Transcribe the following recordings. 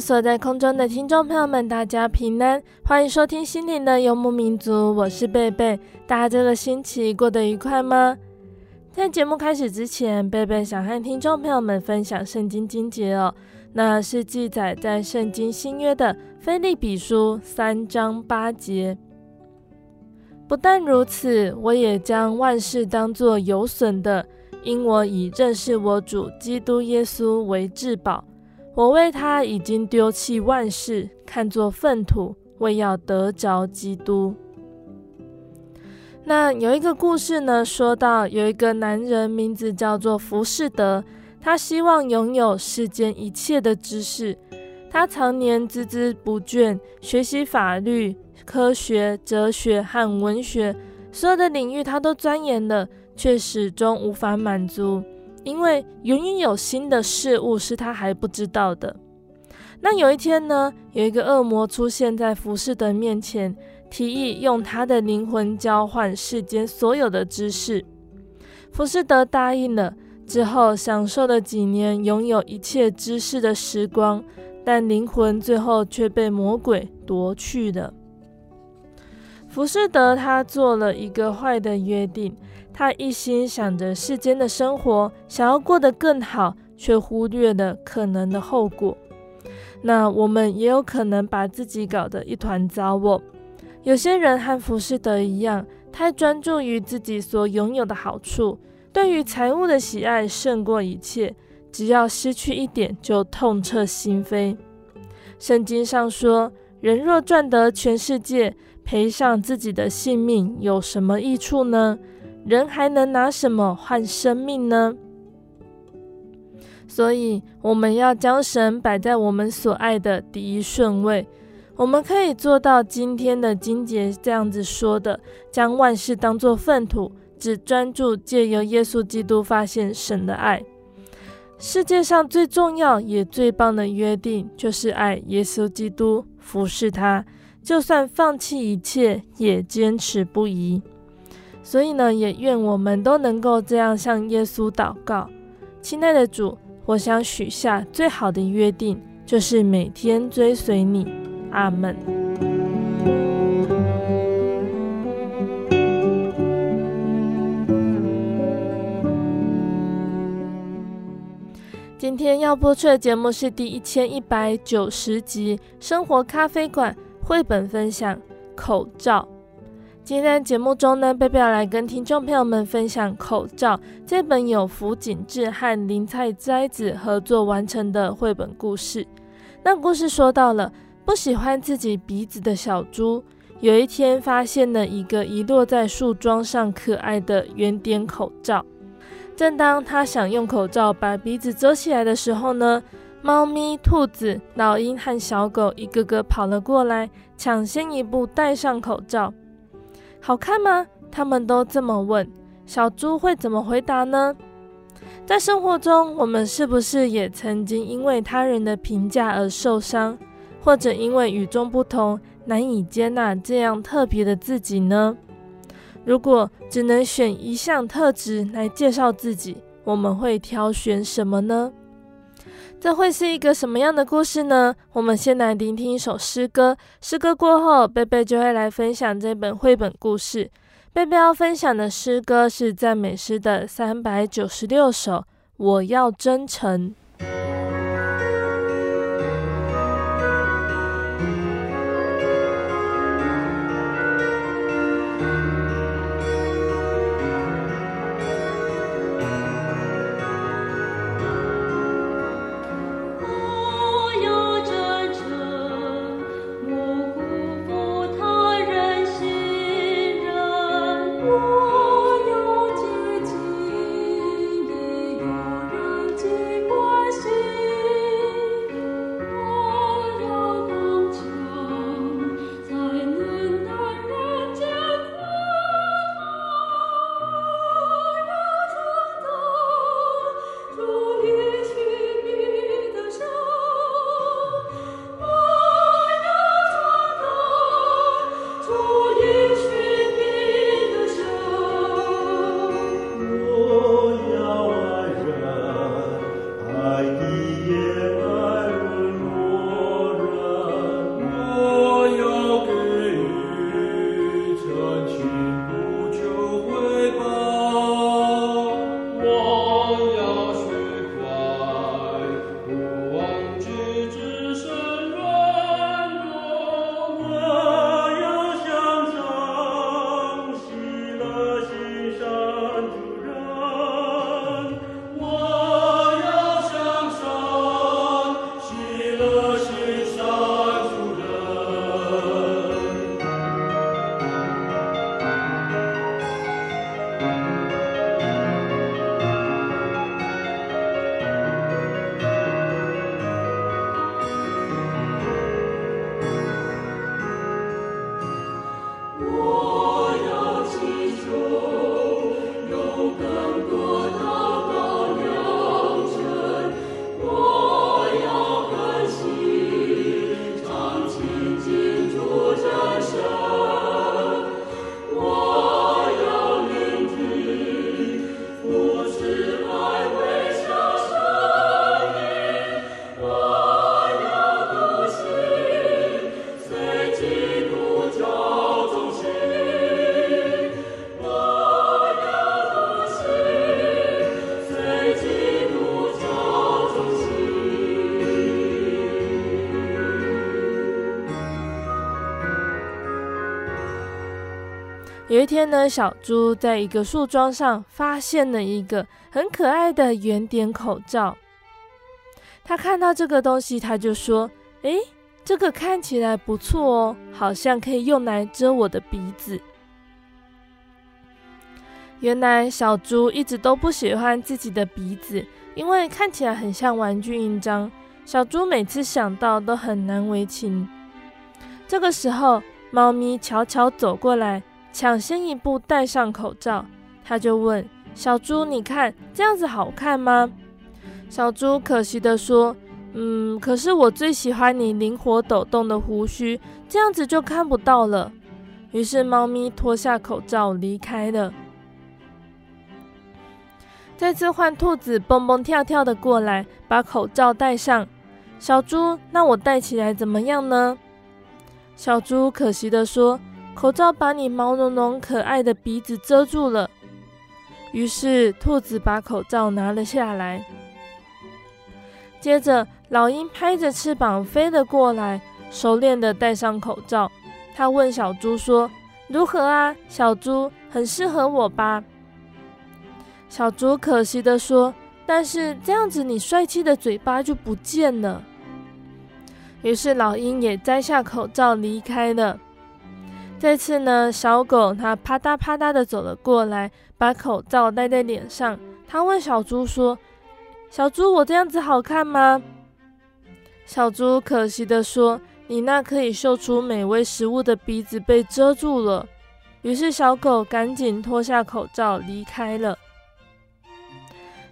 所在空中的听众朋友们，大家平安，欢迎收听心灵的游牧民族，我是贝贝。大家这个星期过得愉快吗？在节目开始之前，贝贝想和听众朋友们分享圣经经节哦，那是记载在圣经新约的腓利比书三章八节。不但如此，我也将万事当作有损的，因我以认识我主基督耶稣为至宝。我为他已经丢弃万事，看作粪土，为要得着基督。那有一个故事呢，说到有一个男人，名字叫做浮士德，他希望拥有世间一切的知识，他常年孜孜不倦学习法律、科学、哲学和文学，所有的领域他都钻研了，却始终无法满足。因为永远有新的事物是他还不知道的。那有一天呢，有一个恶魔出现在浮士德面前，提议用他的灵魂交换世间所有的知识。浮士德答应了，之后享受了几年拥有一切知识的时光，但灵魂最后却被魔鬼夺去了。浮士德他做了一个坏的约定。他一心想着世间的生活，想要过得更好，却忽略了可能的后果。那我们也有可能把自己搞得一团糟哦。有些人和浮士德一样，太专注于自己所拥有的好处，对于财物的喜爱胜过一切，只要失去一点就痛彻心扉。圣经上说：“人若赚得全世界，赔上自己的性命，有什么益处呢？”人还能拿什么换生命呢？所以我们要将神摆在我们所爱的第一顺位。我们可以做到今天的金杰这样子说的：将万事当作粪土，只专注借由耶稣基督发现神的爱。世界上最重要也最棒的约定，就是爱耶稣基督，服侍他，就算放弃一切，也坚持不移。所以呢，也愿我们都能够这样向耶稣祷告。亲爱的主，我想许下最好的约定，就是每天追随你。阿门。今天要播出的节目是第一千一百九十集《生活咖啡馆》绘本分享口罩。今天节目中呢，贝贝要来跟听众朋友们分享《口罩》这本由福景志和林菜摘子合作完成的绘本故事。那故事说到了不喜欢自己鼻子的小猪，有一天发现了一个遗落在树桩上可爱的圆点口罩。正当他想用口罩把鼻子遮起来的时候呢，猫咪、兔子、老鹰和小狗一个个跑了过来，抢先一步戴上口罩。好看吗？他们都这么问，小猪会怎么回答呢？在生活中，我们是不是也曾经因为他人的评价而受伤，或者因为与众不同，难以接纳这样特别的自己呢？如果只能选一项特质来介绍自己，我们会挑选什么呢？这会是一个什么样的故事呢？我们先来聆听一首诗歌，诗歌过后，贝贝就会来分享这本绘本故事。贝贝要分享的诗歌是赞美诗的三百九十六首，我要真诚。天呢，小猪在一个树桩上发现了一个很可爱的圆点口罩。他看到这个东西，他就说：“诶，这个看起来不错哦，好像可以用来遮我的鼻子。”原来小猪一直都不喜欢自己的鼻子，因为看起来很像玩具印章。小猪每次想到都很难为情。这个时候，猫咪悄悄走过来。抢先一步戴上口罩，他就问小猪：“你看这样子好看吗？”小猪可惜地说：“嗯，可是我最喜欢你灵活抖动的胡须，这样子就看不到了。”于是猫咪脱下口罩离开了。再次换兔子蹦蹦跳跳的过来，把口罩戴上。小猪：“那我戴起来怎么样呢？”小猪可惜地说。口罩把你毛茸茸可爱的鼻子遮住了，于是兔子把口罩拿了下来。接着，老鹰拍着翅膀飞了过来，熟练的戴上口罩。他问小猪说：“如何啊，小猪，很适合我吧？”小猪可惜的说：“但是这样子，你帅气的嘴巴就不见了。”于是老鹰也摘下口罩离开了。这次呢，小狗它啪嗒啪嗒的走了过来，把口罩戴在脸上。它问小猪说：“小猪，我这样子好看吗？”小猪可惜的说：“你那可以嗅出美味食物的鼻子被遮住了。”于是小狗赶紧脱下口罩离开了。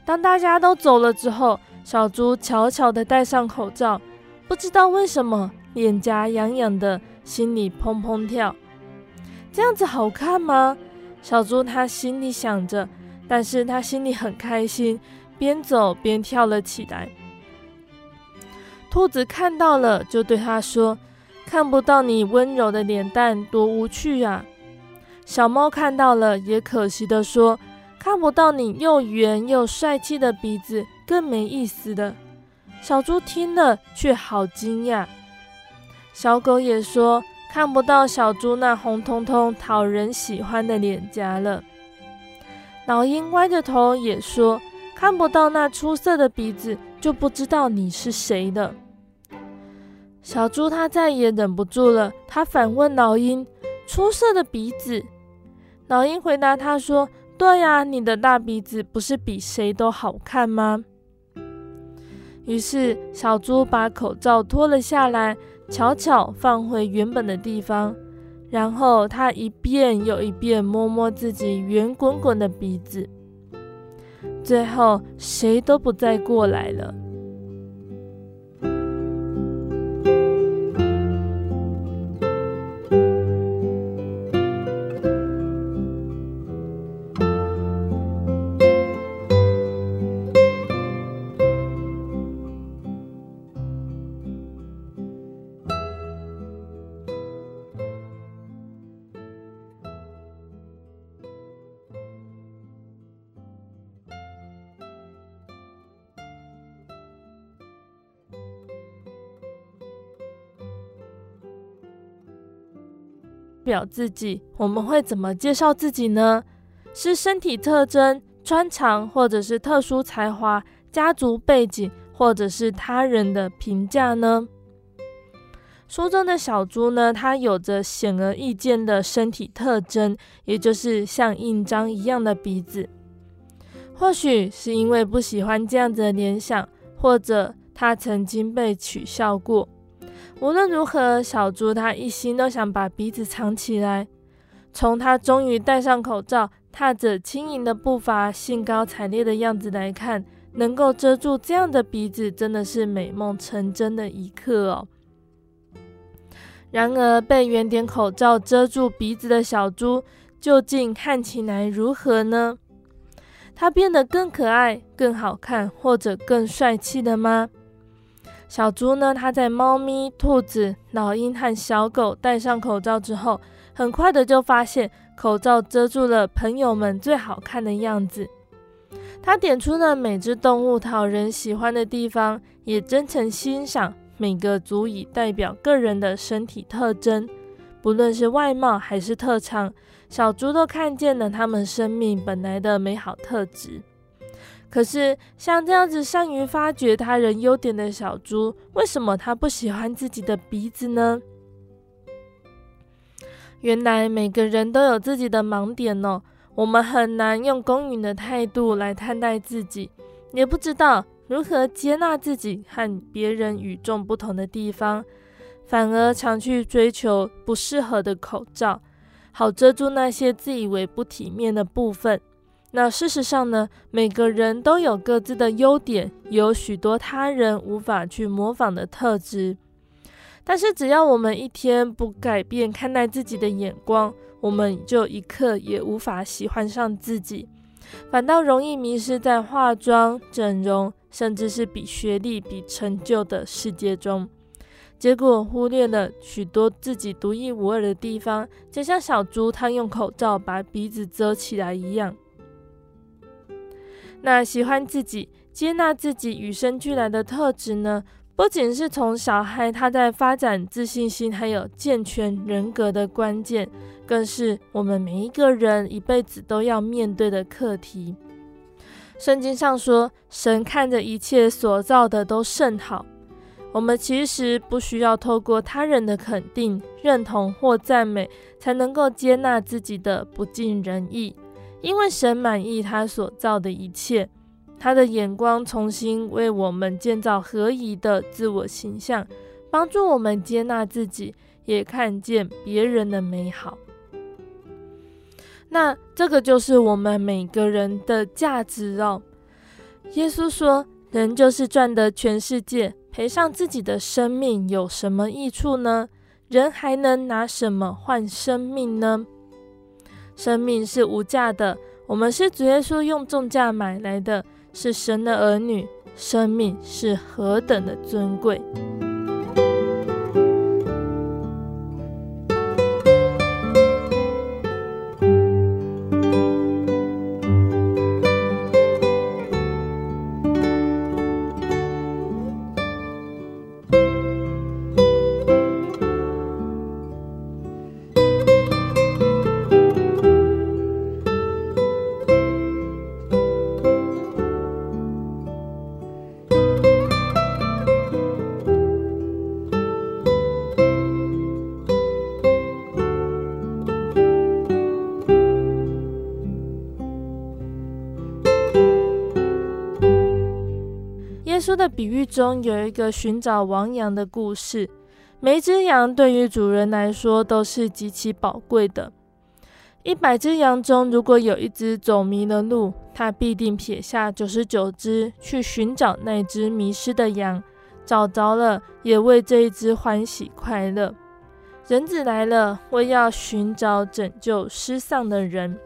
当大家都走了之后，小猪悄悄的戴上口罩，不知道为什么脸颊痒痒的。心里砰砰跳。这样子好看吗？小猪它心里想着，但是它心里很开心，边走边跳了起来。兔子看到了，就对它说：“看不到你温柔的脸蛋，多无趣啊！”小猫看到了，也可惜地说：“看不到你又圆又帅气的鼻子，更没意思的。”小猪听了，却好惊讶。小狗也说：“看不到小猪那红彤彤、讨人喜欢的脸颊了。”老鹰歪着头也说：“看不到那出色的鼻子，就不知道你是谁的。”小猪它再也忍不住了，它反问老鹰：“出色的鼻子？”老鹰回答他说：“对呀，你的大鼻子不是比谁都好看吗？”于是小猪把口罩脱了下来，悄悄放回原本的地方，然后他一遍又一遍摸摸自己圆滚滚的鼻子，最后谁都不再过来了。表自己，我们会怎么介绍自己呢？是身体特征、专长，或者是特殊才华、家族背景，或者是他人的评价呢？书中的小猪呢，它有着显而易见的身体特征，也就是像印章一样的鼻子。或许是因为不喜欢这样子的联想，或者它曾经被取笑过。无论如何，小猪它一心都想把鼻子藏起来。从它终于戴上口罩，踏着轻盈的步伐，兴高采烈的样子来看，能够遮住这样的鼻子，真的是美梦成真的一刻哦。然而，被圆点口罩遮住鼻子的小猪，究竟看起来如何呢？它变得更可爱、更好看，或者更帅气了吗？小猪呢，它在猫咪、兔子、老鹰和小狗戴上口罩之后，很快的就发现口罩遮住了朋友们最好看的样子。它点出了每只动物讨人喜欢的地方，也真诚欣赏每个足以代表个人的身体特征，不论是外貌还是特长，小猪都看见了它们生命本来的美好特质。可是，像这样子善于发掘他人优点的小猪，为什么他不喜欢自己的鼻子呢？原来每个人都有自己的盲点哦，我们很难用公允的态度来看待自己，也不知道如何接纳自己和别人与众不同的地方，反而常去追求不适合的口罩，好遮住那些自以为不体面的部分。那事实上呢，每个人都有各自的优点，有许多他人无法去模仿的特质。但是，只要我们一天不改变看待自己的眼光，我们就一刻也无法喜欢上自己，反倒容易迷失在化妆、整容，甚至是比学历、比成就的世界中，结果忽略了许多自己独一无二的地方，就像小猪它用口罩把鼻子遮起来一样。那喜欢自己、接纳自己与生俱来的特质呢？不仅是从小孩他在发展自信心，还有健全人格的关键，更是我们每一个人一辈子都要面对的课题。圣经上说：“神看着一切所造的都甚好。”我们其实不需要透过他人的肯定、认同或赞美，才能够接纳自己的不尽人意。因为神满意他所造的一切，他的眼光重新为我们建造合宜的自我形象，帮助我们接纳自己，也看见别人的美好。那这个就是我们每个人的价值哦。耶稣说：“人就是赚得全世界，赔上自己的生命，有什么益处呢？人还能拿什么换生命呢？生命是无价的，我们是主耶稣用重价买来的，是神的儿女，生命是何等的尊贵。比喻中有一个寻找亡羊的故事。每只羊对于主人来说都是极其宝贵的。一百只羊中，如果有一只走迷了路，它必定撇下九十九只去寻找那只迷失的羊。找着了，也为这一只欢喜快乐。人子来了，为要寻找拯救失丧的人。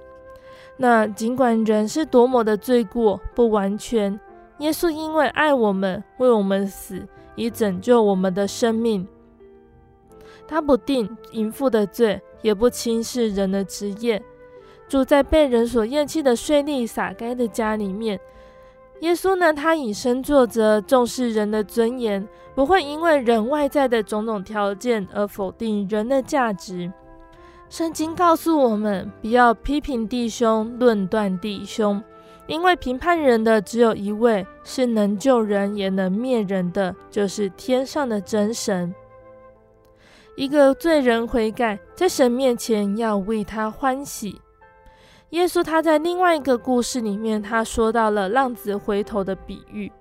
那尽管人是多么的罪过，不完全。耶稣因为爱我们，为我们死，以拯救我们的生命。他不定淫妇的罪，也不轻视人的职业。住在被人所厌弃的税吏撒该的家里面。耶稣呢，他以身作则，重视人的尊严，不会因为人外在的种种条件而否定人的价值。圣经告诉我们，不要批评弟兄，论断弟兄。因为评判人的只有一位，是能救人也能灭人的，就是天上的真神。一个罪人悔改，在神面前要为他欢喜。耶稣他在另外一个故事里面，他说到了浪子回头的比喻。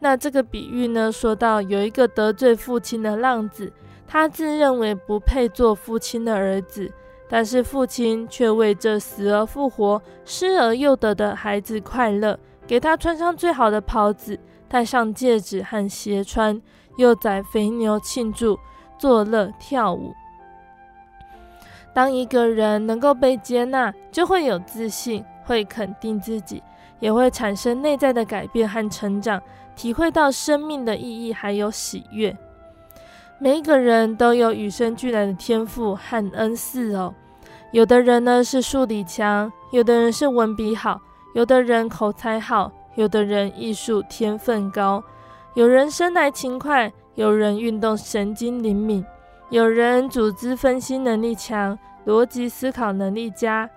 那这个比喻呢，说到有一个得罪父亲的浪子，他自认为不配做父亲的儿子。但是父亲却为这死而复活、失而又得的孩子快乐，给他穿上最好的袍子，戴上戒指和鞋穿，又宰肥牛庆祝，作乐跳舞。当一个人能够被接纳，就会有自信，会肯定自己，也会产生内在的改变和成长，体会到生命的意义还有喜悦。每一个人都有与生俱来的天赋和恩赐哦。有的人呢是数理强，有的人是文笔好，有的人口才好，有的人艺术天分高。有人生来勤快，有人运动神经灵敏，有人组织分析能力强，逻辑思考能力佳。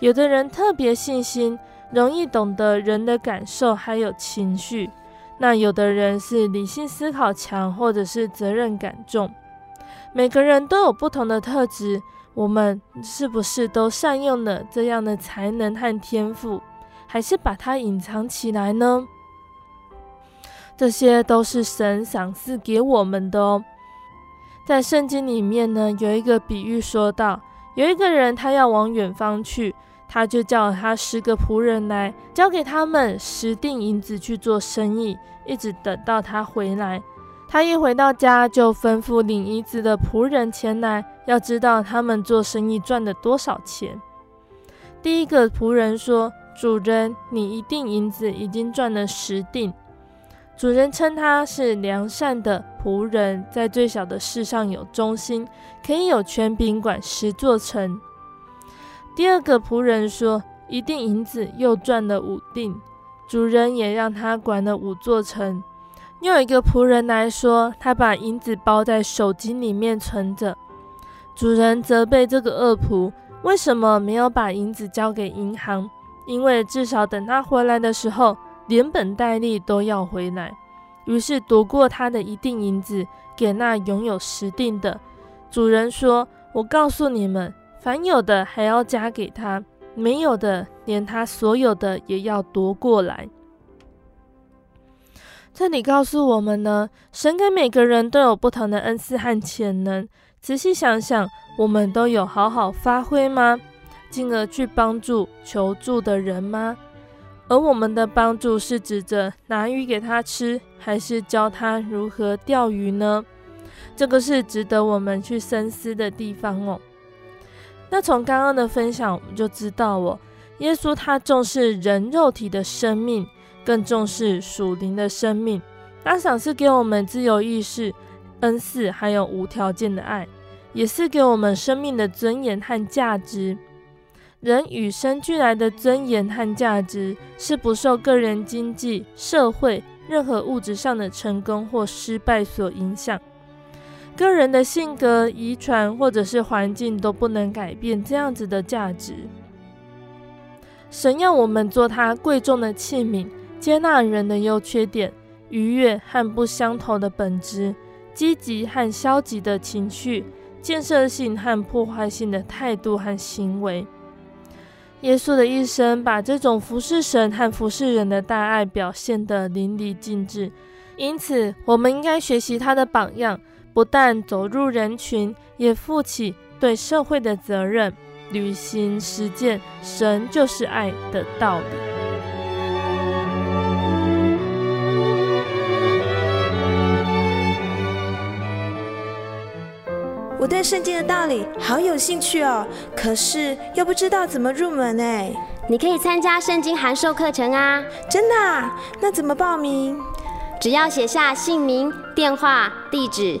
有的人特别细心，容易懂得人的感受还有情绪。那有的人是理性思考强，或者是责任感重。每个人都有不同的特质，我们是不是都善用了这样的才能和天赋，还是把它隐藏起来呢？这些都是神赏赐给我们的哦。在圣经里面呢，有一个比喻说到，有一个人他要往远方去。他就叫他十个仆人来，交给他们十锭银子去做生意，一直等到他回来。他一回到家，就吩咐领银子的仆人前来，要知道他们做生意赚了多少钱。第一个仆人说：“主人，你一锭银子已经赚了十锭。”主人称他是良善的仆人，在最小的事上有忠心，可以有权柄管十座城。第二个仆人说：“一锭银子又赚了五锭，主人也让他管了五座城。”又有一个仆人来说：“他把银子包在手巾里面存着。”主人责备这个恶仆：“为什么没有把银子交给银行？因为至少等他回来的时候，连本带利都要回来。”于是夺过他的一锭银子，给那拥有十锭的。主人说：“我告诉你们。”凡有的还要加给他，没有的连他所有的也要夺过来。这里告诉我们呢，神给每个人都有不同的恩赐和潜能。仔细想想，我们都有好好发挥吗？进而去帮助求助的人吗？而我们的帮助是指着拿鱼给他吃，还是教他如何钓鱼呢？这个是值得我们去深思的地方哦。那从刚刚的分享，我们就知道哦，耶稣他重视人肉体的生命，更重视属灵的生命。他赏赐给我们自由意识、恩赐，还有无条件的爱，也是给我们生命的尊严和价值。人与生俱来的尊严和价值是不受个人经济、社会任何物质上的成功或失败所影响。个人的性格、遗传或者是环境都不能改变这样子的价值。神要我们做他贵重的器皿，接纳人的优缺点、愉悦和不相同的本质、积极和消极的情绪、建设性和破坏性的态度和行为。耶稣的一生把这种服侍神和服侍人的大爱表现得淋漓尽致，因此我们应该学习他的榜样，不但走入人群，也负起对社会的责任，履行实践“神就是爱”的道理。我对圣经的道理好有兴趣哦，可是又不知道怎么入门哎。你可以参加圣经函授课程啊！真的啊？那怎么报名？只要写下姓名、电话、地址，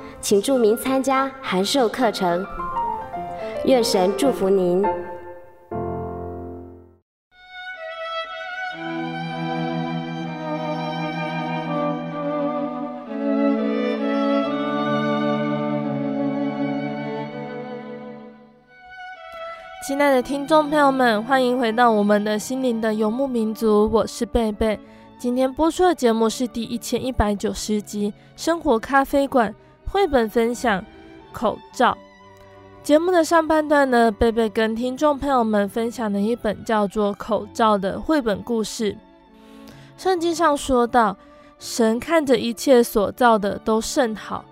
请注明参加函授课程。愿神祝福您。亲爱的听众朋友们，欢迎回到我们的心灵的游牧民族，我是贝贝。今天播出的节目是第一千一百九十集《生活咖啡馆》绘本分享《口罩》。节目的上半段呢，贝贝跟听众朋友们分享了一本叫做《口罩》的绘本故事。圣经上说到，神看着一切所造的都甚好，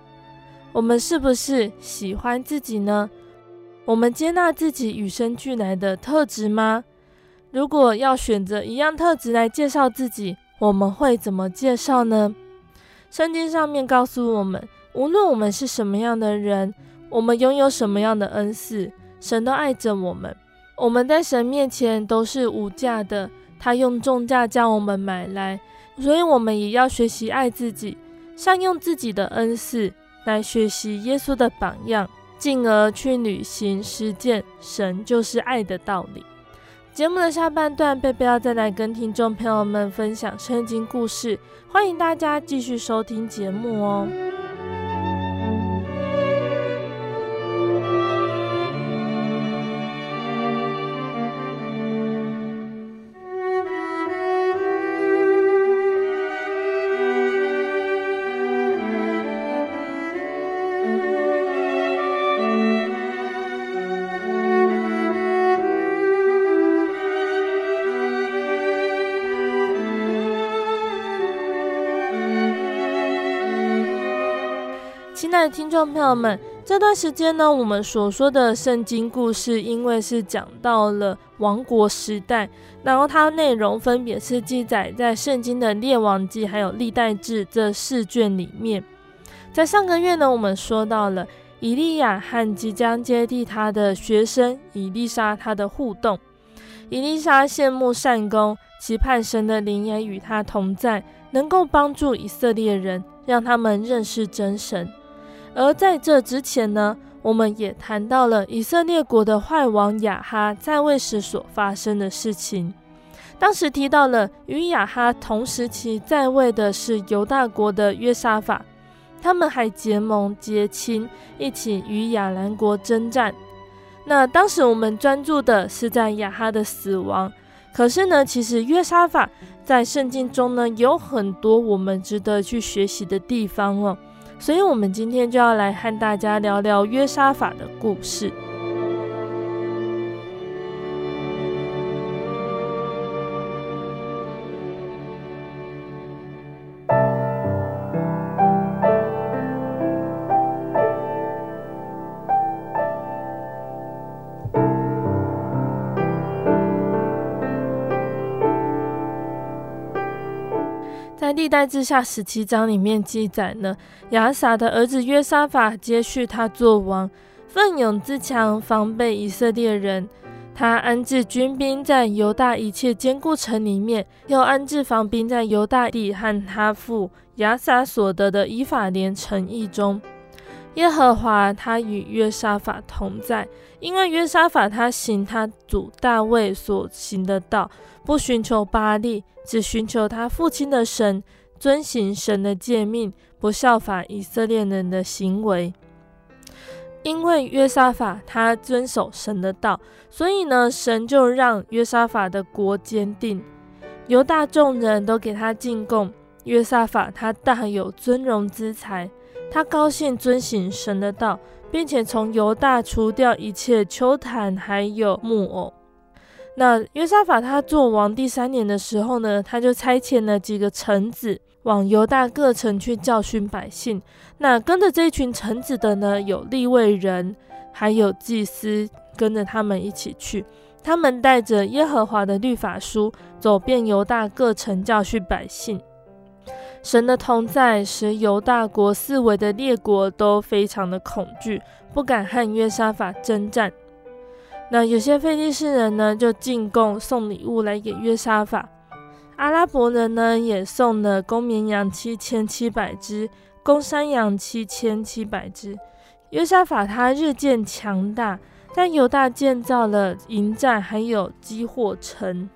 我们是不是喜欢自己呢？我们接纳自己与生俱来的特质吗？如果要选择一样特质来介绍自己，我们会怎么介绍呢？圣经上面告诉我们，无论我们是什么样的人，我们拥有什么样的恩赐，神都爱着我们。我们在神面前都是无价的，他用重价将我们买来，所以我们也要学习爱自己，善用自己的恩赐来学习耶稣的榜样。进而去履行实践，神就是爱的道理。节目的下半段，贝贝要再来跟听众朋友们分享圣经故事，欢迎大家继续收听节目哦。听众朋友们，这段时间呢，我们所说的圣经故事，因为是讲到了王国时代，然后它内容分别是记载在圣经的列王记还有历代志这四卷里面。在上个月呢，我们说到了以利亚和即将接替他的学生以利沙他的互动。以利沙羡慕善工，期盼神的灵也与他同在，能够帮助以色列人，让他们认识真神。而在这之前呢，我们也谈到了以色列国的坏王亚哈在位时所发生的事情。当时提到了与亚哈同时期在位的是犹大国的约沙法，他们还结盟结亲，一起与亚兰国征战。那当时我们专注的是在亚哈的死亡，可是呢，其实约沙法在圣经中呢有很多我们值得去学习的地方哦。所以，我们今天就要来和大家聊聊约沙法的故事。历代志下十七章里面记载呢，亚撒的儿子约沙法接续他做王，奋勇自强，防备以色列人。他安置军兵在犹大一切坚固城里面，又安置防兵在犹大地和他父亚撒所得的以法莲城邑中。耶和华他与约沙法同在，因为约沙法他行他祖大卫所行的道，不寻求巴力。只寻求他父亲的神，遵行神的诫命，不效法以色列人的行为。因为约沙法他遵守神的道，所以呢，神就让约沙法的国坚定，犹大众人都给他进贡。约沙法他大有尊荣之财，他高兴遵行神的道，并且从犹大除掉一切邱坛还有木偶。那约沙法他做王第三年的时候呢，他就差遣了几个臣子往犹大各城去教训百姓。那跟着这群臣子的呢，有利未人，还有祭司跟着他们一起去。他们带着耶和华的律法书，走遍犹大各城教训百姓。神的同在使犹大国四围的列国都非常的恐惧，不敢和约沙法征战。那有些非利士人呢，就进贡送礼物来给约沙法。阿拉伯人呢，也送了公绵羊七千七百只，公山羊七千七百只。约沙法他日渐强大，在犹大建造了营寨，还有积货城。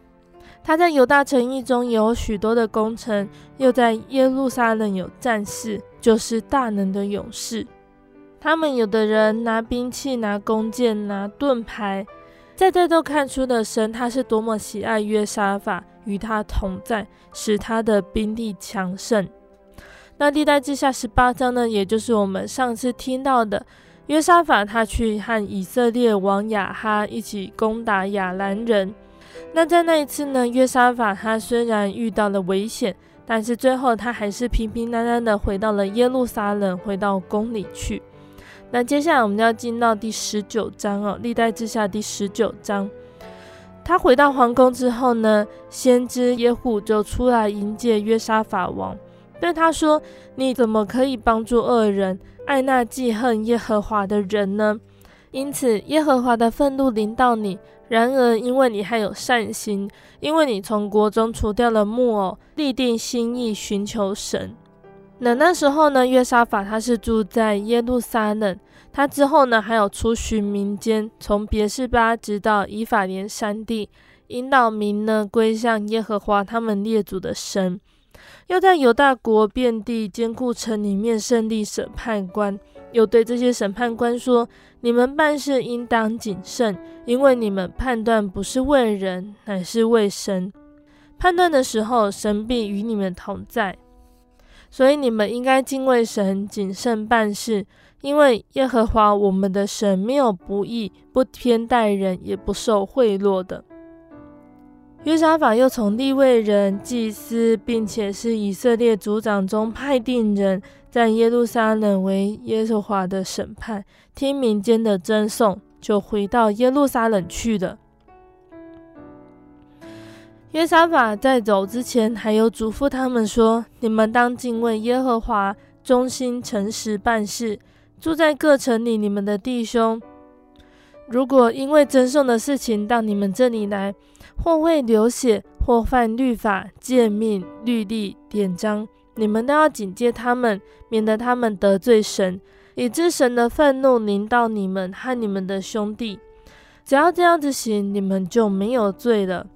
他在犹大城邑中有许多的功臣，又在耶路撒冷有战士，就是大能的勇士。他们有的人拿兵器、拿弓箭、拿盾牌，在这都看出的神他是多么喜爱约沙法，与他同在，使他的兵力强盛。那历代志下十八章呢，也就是我们上次听到的约沙法，他去和以色列王亚哈一起攻打亚兰人。那在那一次呢，约沙法他虽然遇到了危险，但是最后他还是平平安安的回到了耶路撒冷，回到宫里去。那接下来我们要进到第十九章哦，历代志下第十九章。他回到皇宫之后呢，先知耶户就出来迎接约沙法王，对他说：“你怎么可以帮助恶人，爱那记恨耶和华的人呢？因此耶和华的愤怒临到你。然而因为你还有善心，因为你从国中除掉了木偶，立定心意寻求神。”那那时候呢，约沙法他是住在耶路撒冷，他之后呢还有出巡民间，从别是巴直到以法莲山地，引导民呢归向耶和华他们列祖的神，又在犹大国遍地坚固城里面设立审判官，又对这些审判官说：你们办事应当谨慎，因为你们判断不是为人，乃是为神。判断的时候，神必与你们同在。所以你们应该敬畏神，谨慎办事，因为耶和华我们的神没有不义，不偏待人，也不受贿赂的。约沙法又从立位人、祭司，并且是以色列族长中派定人，在耶路撒冷为耶和华的审判，听民间的争讼，就回到耶路撒冷去了。约沙法在走之前，还有嘱咐他们说：“你们当敬畏耶和华，忠心诚实办事。住在各城里，你们的弟兄，如果因为争讼的事情到你们这里来，或为流血，或犯律法、诫命、律例、典章，你们都要警戒他们，免得他们得罪神，以致神的愤怒临到你们和你们的兄弟。只要这样子行，你们就没有罪了。”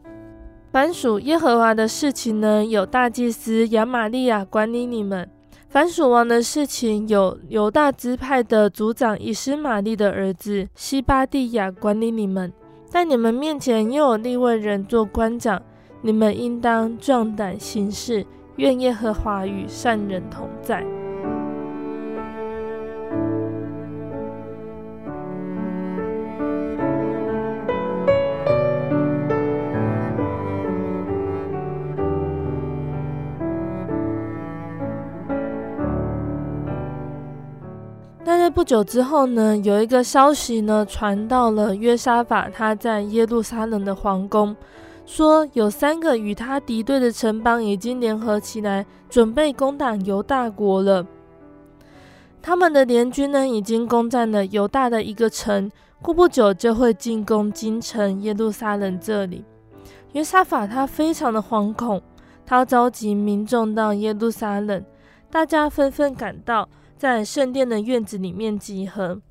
凡属耶和华的事情呢，有大祭司亚玛利亚管理你们；凡属王的事情，有犹大支派的族长以斯玛利的儿子西巴蒂亚管理你们。在你们面前又有利位人做官长，你们应当壮胆行事。愿耶和华与善人同在。不久之后呢，有一个消息呢传到了约沙法他在耶路撒冷的皇宫，说有三个与他敌对的城邦已经联合起来，准备攻打犹大国了。他们的联军呢已经攻占了犹大的一个城，过不久就会进攻京城耶路撒冷这里。约沙法他非常的惶恐，他召集民众到耶路撒冷，大家纷纷赶到。在圣殿的院子里面集合，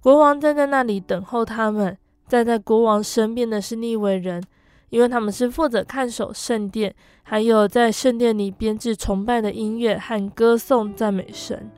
国王站在那里等候他们。站在国王身边的是利未人，因为他们是负责看守圣殿，还有在圣殿里编制崇拜的音乐和歌颂赞美神。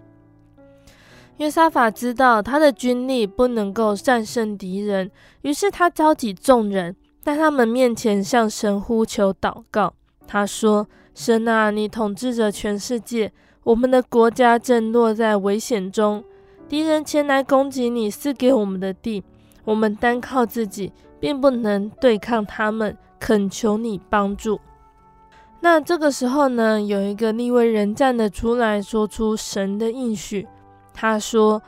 约沙法知道他的军力不能够战胜敌人，于是他召集众人，在他们面前向神呼求祷告。他说：“神啊，你统治着全世界。”我们的国家正落在危险中，敌人前来攻击你赐给我们的地，我们单靠自己并不能对抗他们，恳求你帮助。那这个时候呢，有一个利未人站了出来，说出神的应许。他说：“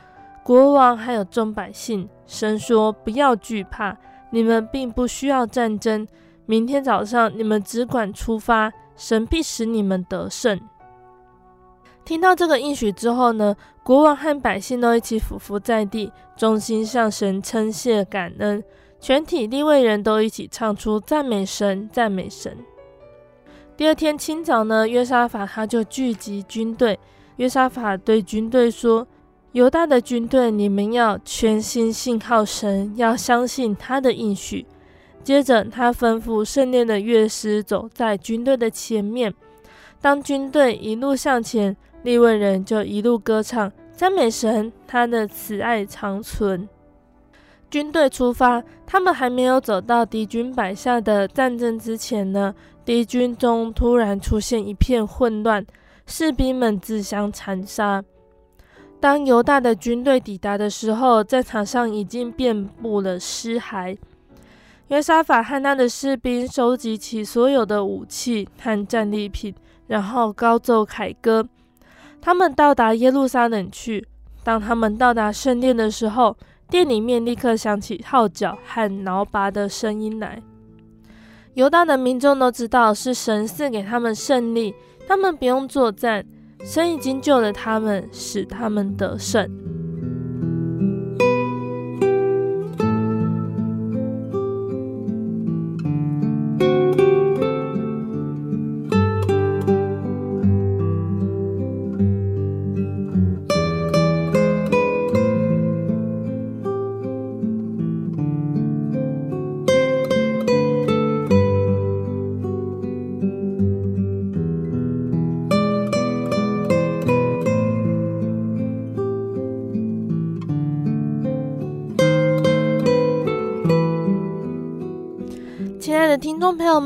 国王还有众百姓，神说不要惧怕，你们并不需要战争。明天早上你们只管出发，神必使你们得胜。”听到这个应许之后呢，国王和百姓都一起俯伏在地，衷心向神称谢感恩。全体立位人都一起唱出赞美神，赞美神。第二天清早呢，约沙法他就聚集军队。约沙法对军队说：“犹大的军队，你们要全心信靠神，要相信他的应许。”接着，他吩咐圣殿的乐师走在军队的前面。当军队一路向前，利未人就一路歌唱赞美神，他的慈爱长存。军队出发，他们还没有走到敌军摆下的战阵之前呢，敌军中突然出现一片混乱，士兵们自相残杀。当犹大的军队抵达的时候，战场上已经遍布了尸骸。约沙法和他的士兵收集起所有的武器和战利品，然后高奏凯歌。他们到达耶路撒冷去。当他们到达圣殿的时候，殿里面立刻响起号角和挠拔的声音来。犹大的民众都知道是神赐给他们胜利，他们不用作战，神已经救了他们，使他们得胜。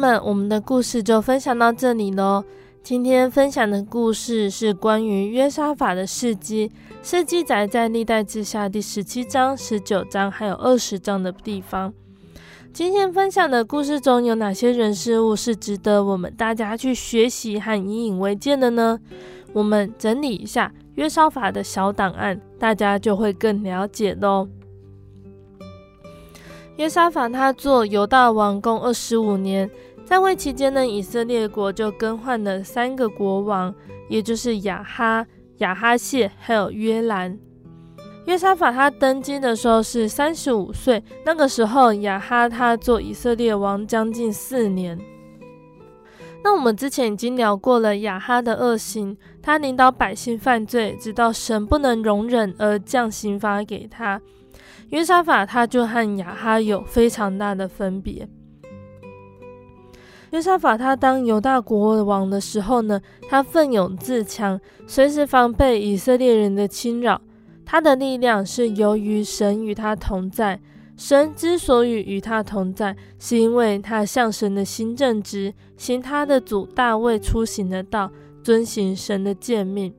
们，我们的故事就分享到这里喽。今天分享的故事是关于约沙法的事迹，是记载在历代志下第十七章、十九章还有二十章的地方。今天分享的故事中有哪些人事物是值得我们大家去学习和引以为戒的呢？我们整理一下约沙法的小档案，大家就会更了解喽。约沙法他做犹大王共二十五年，在位期间呢，以色列国就更换了三个国王，也就是亚哈、亚哈谢还有约兰。约沙法他登基的时候是三十五岁，那个时候亚哈他做以色列王将近四年。那我们之前已经聊过了亚哈的恶行，他领导百姓犯罪，直到神不能容忍而降刑罚给他。约沙法他就和亚哈有非常大的分别。约沙法他当犹大国王的时候呢，他奋勇自强，随时防备以色列人的侵扰。他的力量是由于神与他同在。神之所以与他同在，是因为他向神的心正直，行他的祖大卫出行的道，遵行神的诫命。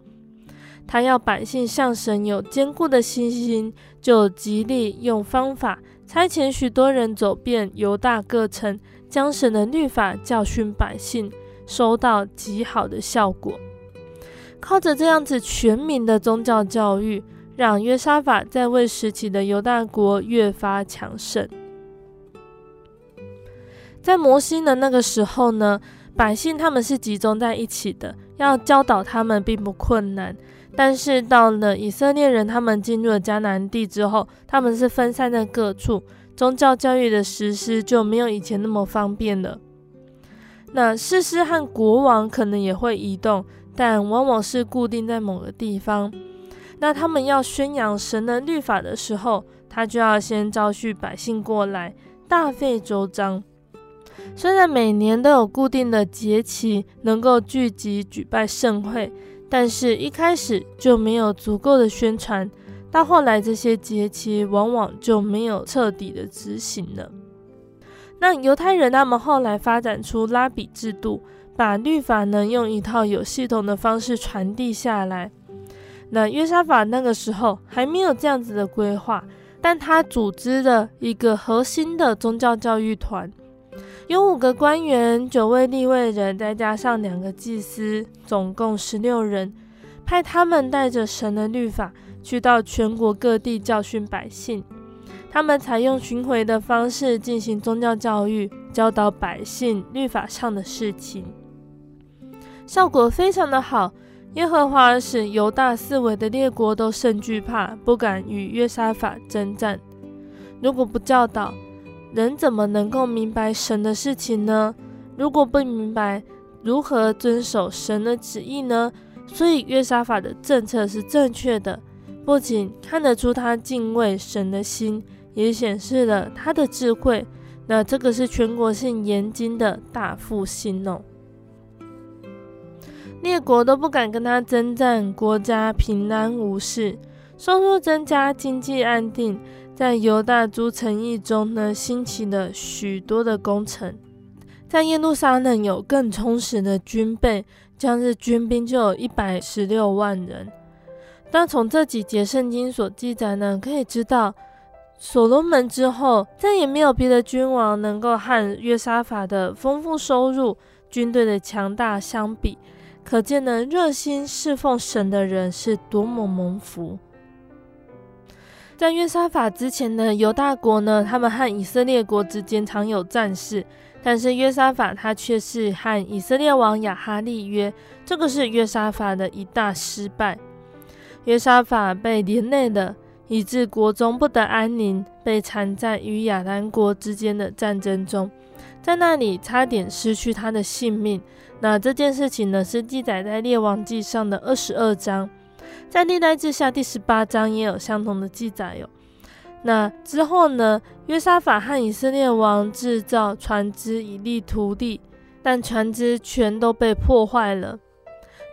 他要百姓向神有坚固的信心，就极力用方法差遣许多人走遍犹大各城，将神的律法教训百姓，收到极好的效果。靠着这样子全民的宗教教育，让约沙法在位时期的犹大国越发强盛。在摩西的那个时候呢，百姓他们是集中在一起的，要教导他们并不困难。但是到了以色列人他们进入了迦南地之后，他们是分散在各处，宗教教育的实施就没有以前那么方便了。那士师和国王可能也会移动，但往往是固定在某个地方。那他们要宣扬神的律法的时候，他就要先召集百姓过来，大费周章。虽然每年都有固定的节期能够聚集举办盛会，但是一开始就没有足够的宣传，到后来这些节期往往就没有彻底的执行了。那犹太人他们后来发展出拉比制度，把律法呢用一套有系统的方式传递下来。那约沙法那个时候还没有这样子的规划，但他组织了一个核心的宗教教育团。有五个官员，九位立位人，再加上两个祭司，总共十六人，派他们带着神的律法去到全国各地教训百姓。他们采用巡回的方式进行宗教教育，教导百姓律法上的事情，效果非常的好。耶和华使犹大四围的列国都甚惧怕，不敢与约沙法争战。如果不教导，人怎么能够明白神的事情呢？如果不明白如何遵守神的旨意呢？所以约沙法的政策是正确的，不仅看得出他敬畏神的心，也显示了他的智慧。那这个是全国性严经的大复兴哦。列国都不敢跟他征战，国家平安无事，收入增加，经济安定。在犹大诸城邑中呢，兴起了许多的工程。在耶路撒冷有更充实的军备，将日军兵就有一百十六万人。但从这几节圣经所记载呢，可以知道，所罗门之后再也没有别的君王能够和约沙法的丰富收入、军队的强大相比。可见呢，热心侍奉神的人是多么蒙福。在约沙法之前的犹大国呢，他们和以色列国之间常有战事，但是约沙法他却是和以色列王亚哈利约，这个是约沙法的一大失败。约沙法被连累了，以致国中不得安宁，被缠在与亚兰国之间的战争中，在那里差点失去他的性命。那这件事情呢，是记载在列王记上的二十二章。在历代志下第十八章也有相同的记载哟。那之后呢，约沙法和以色列王制造船只以利土地，但船只全都被破坏了。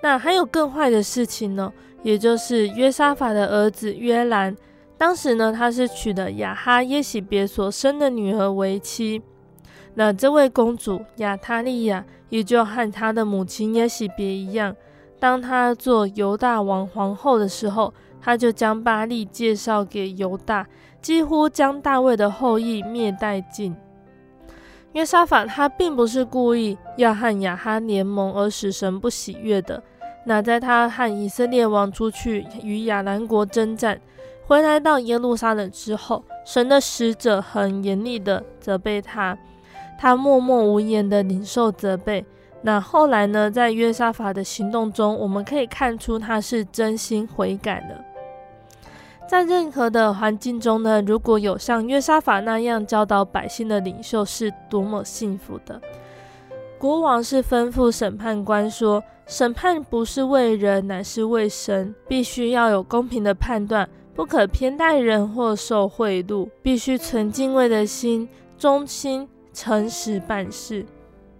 那还有更坏的事情呢，也就是约沙法的儿子约兰，当时呢，他是娶了亚哈耶洗别所生的女儿为妻。那这位公主亚他利亚，也就和她的母亲耶洗别一样。当她做犹大王皇后的时候，她就将巴力介绍给犹大，几乎将大卫的后裔灭殆尽。约沙法他并不是故意要和亚哈联盟而使神不喜悦的。那在他和以色列王出去与亚兰国征战，回来到耶路撒冷之后，神的使者很严厉的责备他，他默默无言的领受责备。那后来呢，在约沙法的行动中，我们可以看出他是真心悔改的。在任何的环境中呢，如果有像约沙法那样教导百姓的领袖，是多么幸福的。国王是吩咐审判官说：“审判不是为人，乃是为神，必须要有公平的判断，不可偏待人或受贿赂，必须存敬畏的心，忠心诚实办事。”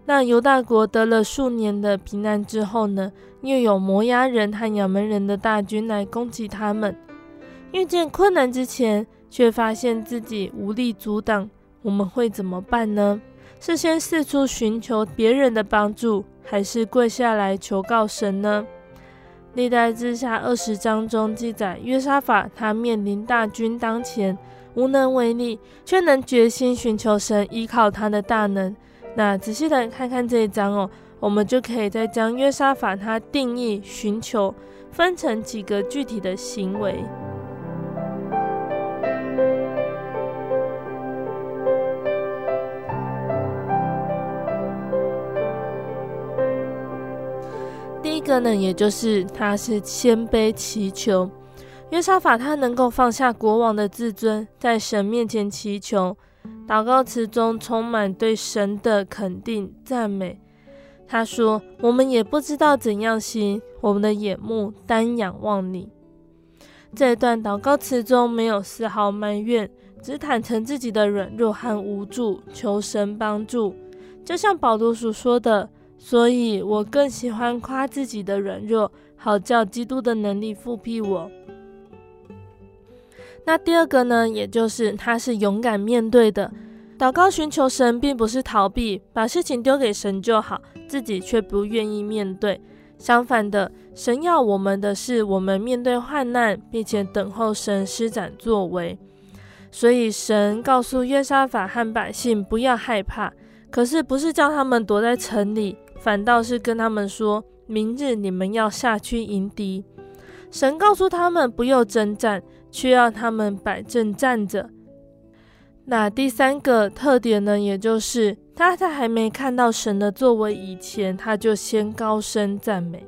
那犹大国得了数年的平安之后呢，又有摩押人和亚扪人的大军来攻击他们。遇见困难之前，却发现自己无力阻挡，我们会怎么办呢？是先四处寻求别人的帮助，还是跪下来求告神呢？历代志下二十章中记载，约沙法他面临大军当前，无能为力，却能决心寻求神，依靠他的大能。那仔细的看看这一章哦，我们就可以再将约沙法他定义寻求分成几个具体的行为。一个呢，也就是他是谦卑祈求。约沙法他能够放下国王的自尊，在神面前祈求，祷告词中充满对神的肯定赞美。他说：“我们也不知道怎样行，我们的眼目单仰望你。”这段祷告词中没有丝毫埋怨，只坦诚自己的软弱和无助，求神帮助。就像保罗所说的：“所以我更喜欢夸自己的软弱，好叫基督的能力覆庇我。”那第二个呢，也就是他是勇敢面对的。祷告寻求神，并不是逃避，把事情丢给神就好，自己却不愿意面对。相反的，神要我们的是，我们面对患难，并且等候神施展作为。所以，神告诉约沙法和百姓不要害怕，可是不是叫他们躲在城里，反倒是跟他们说，明日你们要下去迎敌。神告诉他们不要征战，却要他们摆正站着。那第三个特点呢，也就是。他在还没看到神的作为以前，他就先高声赞美。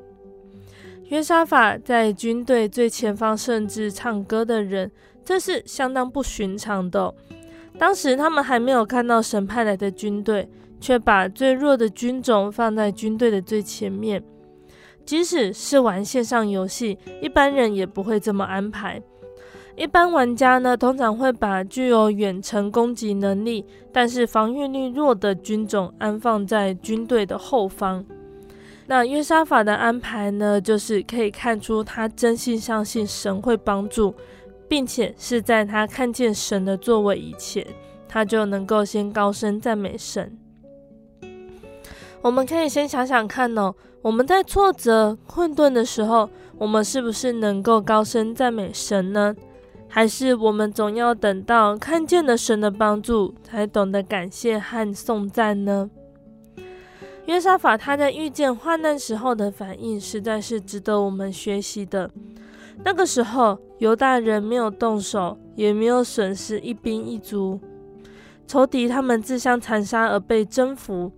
约沙法在军队最前方，甚至唱歌的人，这是相当不寻常的。当时他们还没有看到神派来的军队，却把最弱的军种放在军队的最前面。即使是玩线上游戏，一般人也不会这么安排。一般玩家呢，通常会把具有远程攻击能力，但是防御力弱的军种安放在军队的后方。那约沙法的安排呢，就是可以看出他真心相信神会帮助，并且是在他看见神的作为以前，他就能够先高声赞美神。我们可以先想想看哦，我们在挫折、困顿的时候，我们是不是能够高声赞美神呢？还是我们总要等到看见了神的帮助，才懂得感谢和颂赞呢？约沙法他在遇见患难时候的反应，实在是值得我们学习的。那个时候，犹大人没有动手，也没有损失一兵一卒，仇敌他们自相残杀而被征服。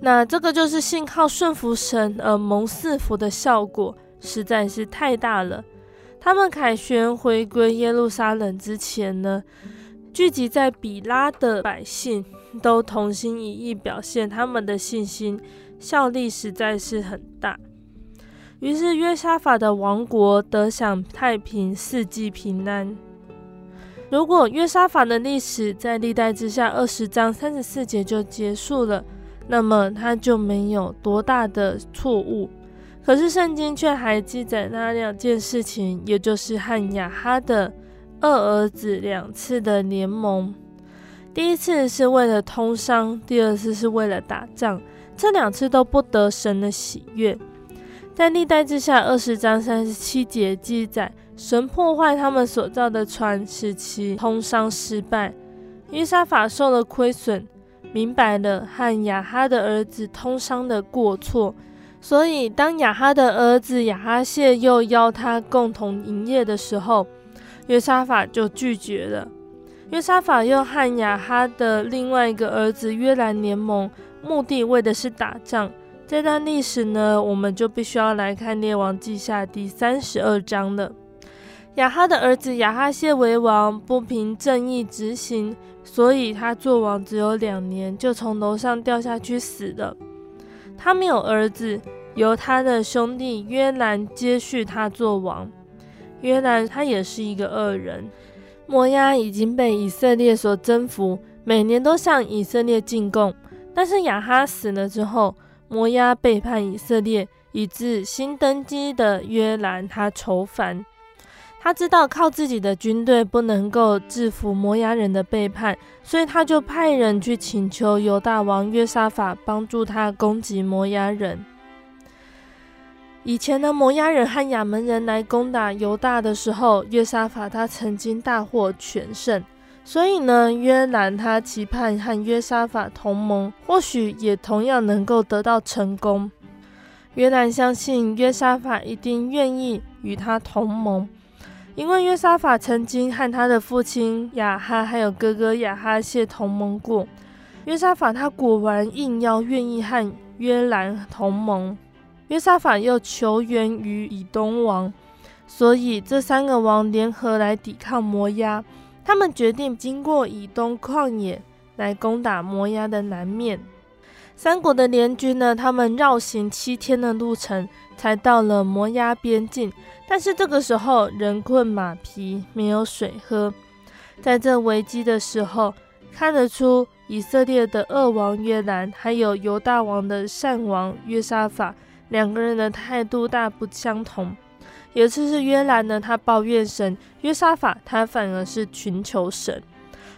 那这个就是信靠顺服神而蒙赐福的效果，实在是太大了。他们凯旋回归耶路撒冷之前呢，聚集在比拉的百姓都同心一意表现他们的信心，效力实在是很大。于是约沙法的王国得享太平，四季平安。如果约沙法的历史在历代之下二十章三十四节就结束了，那么他就没有多大的错误。可是圣经却还记载那两件事情，也就是和亚哈的二儿子两次的联盟。第一次是为了通商，第二次是为了打仗。这两次都不得神的喜悦。在历代志下二十章三十七节记载，神破坏他们所造的船，使其通商失败。约沙法受了亏损，明白了和亚哈的儿子通商的过错。所以，当亚哈的儿子亚哈谢又邀他共同营业的时候，约沙法就拒绝了。约沙法又和亚哈的另外一个儿子约兰联盟，目的为的是打仗。这段历史呢，我们就必须要来看《列王记下》第三十二章了。亚哈的儿子亚哈谢为王，不凭正义执行，所以他做王只有两年，就从楼上掉下去死了。他没有儿子。由他的兄弟约兰接续他做王。约兰他也是一个恶人。摩押已经被以色列所征服，每年都向以色列进贡。但是亚哈死了之后，摩押背叛以色列，以致新登基的约兰他愁烦。他知道靠自己的军队不能够制服摩押人的背叛，所以他就派人去请求犹大王约沙法帮助他攻击摩押人。以前的摩押人和亚扪人来攻打犹大的时候，约沙法他曾经大获全胜，所以呢，约兰他期盼和约沙法同盟，或许也同样能够得到成功。约兰相信约沙法一定愿意与他同盟，因为约沙法曾经和他的父亲亚哈还有哥哥亚哈谢同盟过。约沙法他果然应邀愿意和约兰同盟。约沙法又求援于以东王，所以这三个王联合来抵抗摩押。他们决定经过以东旷野来攻打摩押的南面。三国的联军呢，他们绕行七天的路程，才到了摩押边境。但是这个时候人困马疲，没有水喝。在这危机的时候，看得出以色列的恶王约兰，还有犹大王的善王约沙法，两个人的态度大不相同。有一次是约兰呢，他抱怨神；约沙法他反而是寻求神。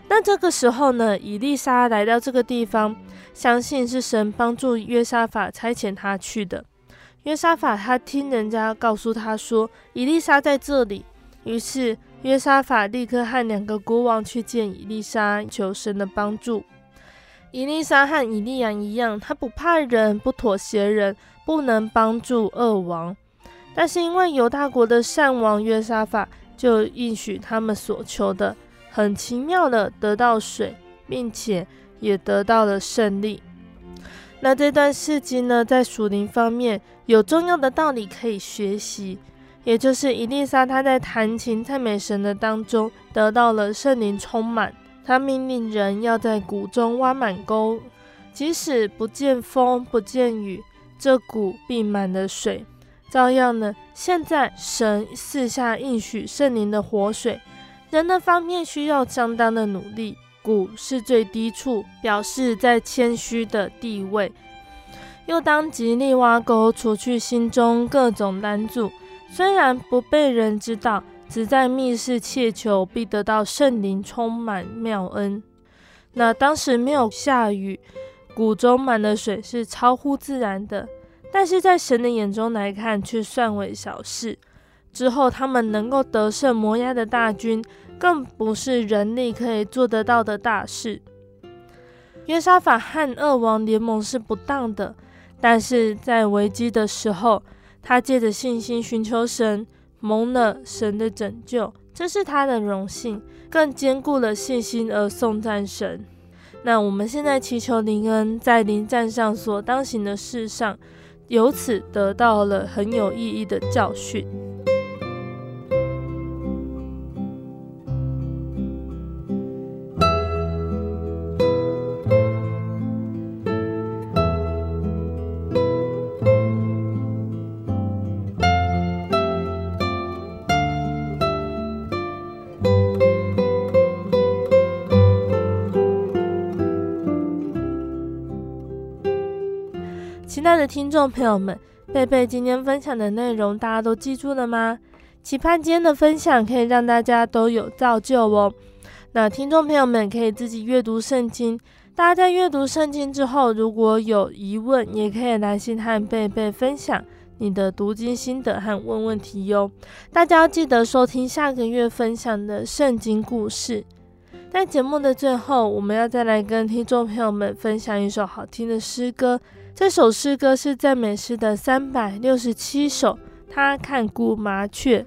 那这个时候呢，以利沙来到这个地方，相信是神帮助约沙法差遣他去的。约沙法他听人家告诉他说，伊丽莎在这里，于是约沙法立刻和两个国王去见伊丽莎，求神的帮助。伊丽莎和以利亚一样，他不怕人，不妥协人，不能帮助恶王。但是因为犹大国的善王约沙法就应许他们所求的，很奇妙的得到水，并且也得到了胜利。那这段事迹呢，在属灵方面有重要的道理可以学习，也就是伊丽莎她在弹琴赞美神的当中得到了圣灵充满，他命令人要在谷中挖满沟，即使不见风不见雨，这谷必满了水。照样呢，现在神四下应许圣灵的活水，人的方面需要相当的努力。谷是最低处，表示在谦虚的地位。又当极力挖沟，除去心中各种拦阻。虽然不被人知道，只在密室切求，必得到圣灵充满妙恩。那当时没有下雨，谷中满了水，是超乎自然的。但是在神的眼中来看，却算为小事。之后他们能够得胜摩押的大军，更不是人力可以做得到的大事。约沙法和恶王联盟是不当的，但是在危机的时候，他借着信心寻求神，蒙了神的拯救，这是他的荣幸，更坚固了信心而颂赞神。那我们现在祈求灵恩，在灵战上所当行的事上。由此得到了很有意义的教训。的听众朋友们，贝贝今天分享的内容，大家都记住了吗？期盼今天的分享可以让大家都有造就哦。那听众朋友们可以自己阅读圣经，大家在阅读圣经之后，如果有疑问，也可以来信和贝贝分享你的读经心得和问问题哟。大家要记得收听下个月分享的圣经故事。在节目的最后，我们要再来跟听众朋友们分享一首好听的诗歌。这首诗歌是赞美诗的三百六十七首，他看顾麻雀。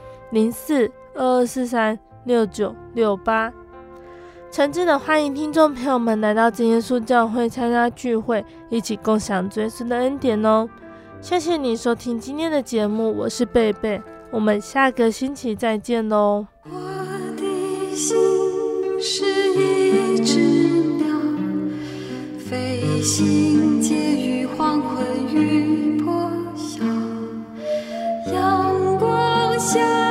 零四二二四三六九六八，诚挚的欢迎听众朋友们来到真耶稣教会参加聚会，一起共享耶稣的恩典哦！谢谢你收听今天的节目，我是贝贝，我们下个星期再见喽！我的心是一只鸟，飞行介于黄昏与破晓，阳光下。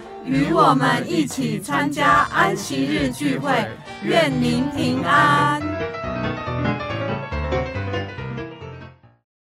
与我们一起参加安息日聚会愿您平安。